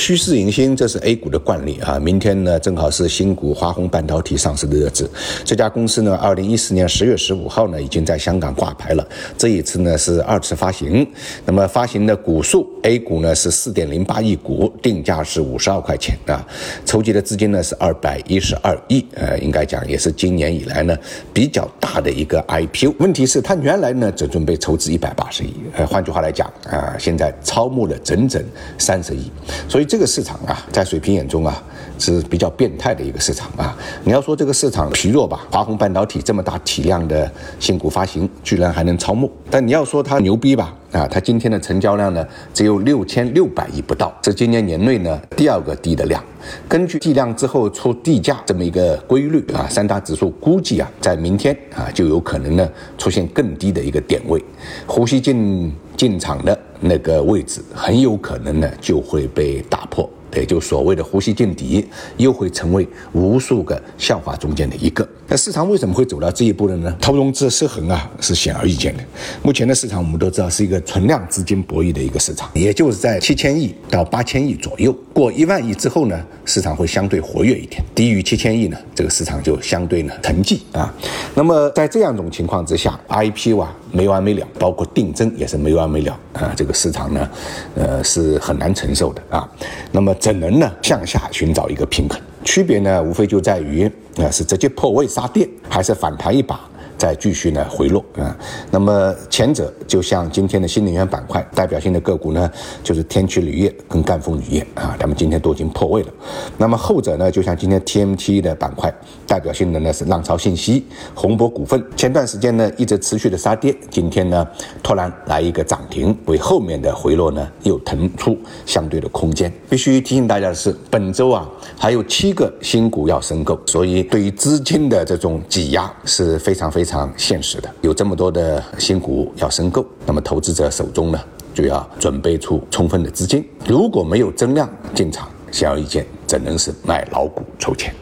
趋势迎新，这是 A 股的惯例啊。明天呢，正好是新股华虹半导体上市的日子。这家公司呢，二零一四年十月十五号呢，已经在香港挂牌了。这一次呢，是二次发行。那么发行的股数，A 股呢是四点零八亿股，定价是五十二块钱啊。筹集的资金呢是二百一十二亿，呃，应该讲也是今年以来呢比较大的一个 IPO。问题是，它原来呢只准备筹资一百八十亿，呃，换句话来讲啊，现在超募了整整三十亿，所以。这个市场啊，在水平眼中啊，是比较变态的一个市场啊。你要说这个市场疲弱吧，华虹半导体这么大体量的新股发行，居然还能超募。但你要说它牛逼吧，啊，它今天的成交量呢，只有六千六百亿不到，是今年年内呢第二个低的量。根据计量之后出地价这么一个规律啊，三大指数估计啊，在明天啊就有可能呢出现更低的一个点位，呼吸进进场的。那个位置很有可能呢就会被打破，也就所谓的呼吸见底，又会成为无数个笑话中间的一个。那市场为什么会走到这一步了呢？投融资失衡啊，是显而易见的。目前的市场我们都知道是一个存量资金博弈的一个市场，也就是在七千亿到八千亿左右。过一万亿之后呢，市场会相对活跃一点；低于七千亿呢，这个市场就相对呢沉寂啊。那么在这样一种情况之下，IPO 啊没完没了，包括定增也是没完没了啊。这个市场呢，呃是很难承受的啊。那么怎能呢向下寻找一个平衡？区别呢，无非就在于啊，是直接破位杀跌，还是反弹一把？再继续呢回落啊，那么前者就像今天的新能源板块代表性的个股呢，就是天齐铝业跟赣锋铝业啊，他们今天都已经破位了。那么后者呢，就像今天 TMT 的板块代表性的呢是浪潮信息、宏博股份，前段时间呢一直持续的杀跌，今天呢突然来一个涨停，为后面的回落呢又腾出相对的空间。必须提醒大家的是，本周啊还有七个新股要申购，所以对于资金的这种挤压是非常非常。常现实的，有这么多的新股要申购，那么投资者手中呢就要准备出充分的资金。如果没有增量进场，显而易见，只能是卖老股筹钱。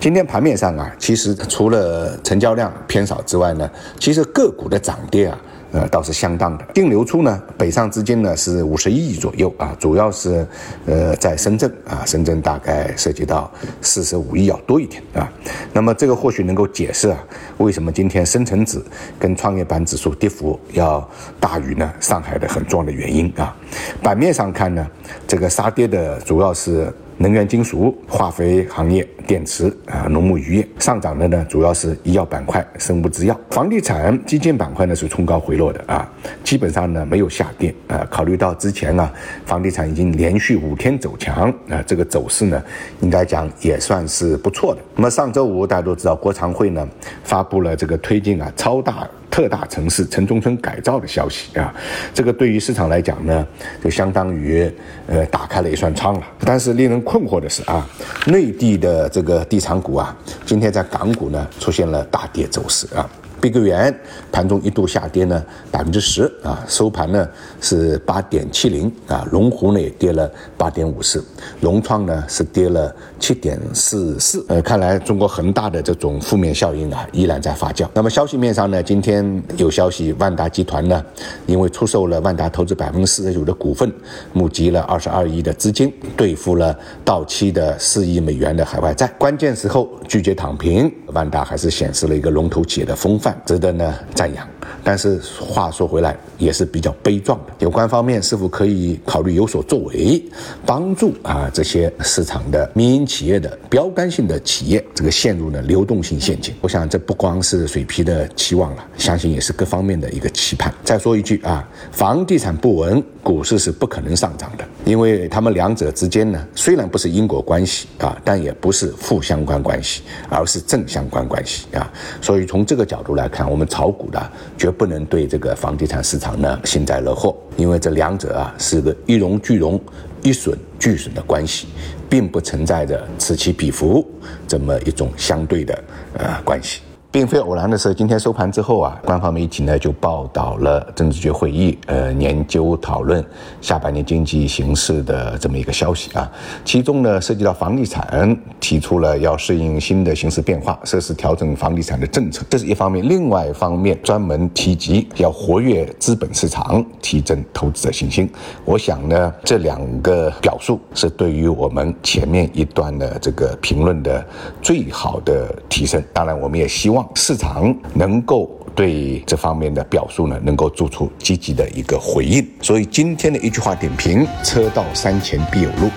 今天盘面上啊，其实除了成交量偏少之外呢，其实个股的涨跌啊。呃，倒是相当的。净流出呢，北上资金呢是五十亿左右啊，主要是呃在深圳啊，深圳大概涉及到四十五亿要多一点啊。那么这个或许能够解释啊，为什么今天深成指跟创业板指数跌幅要大于呢上海的很重要的原因啊。板面上看呢，这个杀跌的主要是。能源金属、化肥行业、电池啊、农牧渔业上涨的呢，主要是医药板块、生物制药、房地产、基建板块呢是冲高回落的啊，基本上呢没有下跌啊。考虑到之前啊，房地产已经连续五天走强啊，这个走势呢，应该讲也算是不错的。那么上周五大家都知道，国常会呢发布了这个推进啊超大。特大城市城中村改造的消息啊，这个对于市场来讲呢，就相当于呃打开了一扇窗了。但是令人困惑的是啊，内地的这个地产股啊，今天在港股呢出现了大跌走势啊。碧桂园盘中一度下跌呢百分之十啊，收盘呢是八点七零啊，龙湖呢也跌了八点五四，融创呢是跌了七点四四。呃，看来中国恒大的这种负面效应啊依然在发酵。那么消息面上呢，今天有消息，万达集团呢因为出售了万达投资百分之四十九的股份，募集了二十二亿的资金，兑付了到期的四亿美元的海外债。关键时候拒绝躺平，万达还是显示了一个龙头企业的风范。值得呢赞扬，但是话说回来也是比较悲壮的。有关方面是否可以考虑有所作为，帮助啊这些市场的民营企业的标杆性的企业这个陷入了流动性陷阱？我想这不光是水皮的期望了，相信也是各方面的一个期盼。再说一句啊，房地产不稳，股市是不可能上涨的，因为他们两者之间呢虽然不是因果关系啊，但也不是负相关关系，而是正相关关系啊。所以从这个角度。来看，我们炒股的绝不能对这个房地产市场呢幸灾乐祸，因为这两者啊是个一荣俱荣、一损俱损的关系，并不存在着此起彼伏这么一种相对的呃关系。并非偶然的是，今天收盘之后啊，官方媒体呢就报道了政治局会议呃研究讨论下半年经济形势的这么一个消息啊。其中呢涉及到房地产，提出了要适应新的形势变化，适时调整房地产的政策，这是一方面；另外一方面专门提及要活跃资本市场，提振投资者信心。我想呢，这两个表述是对于我们前面一段的这个评论的最好的提升。当然，我们也希望望。市场能够对这方面的表述呢，能够做出积极的一个回应。所以今天的一句话点评：车到山前必有路。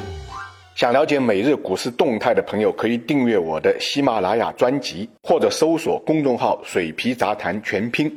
想了解每日股市动态的朋友，可以订阅我的喜马拉雅专辑，或者搜索公众号“水皮杂谈全拼”。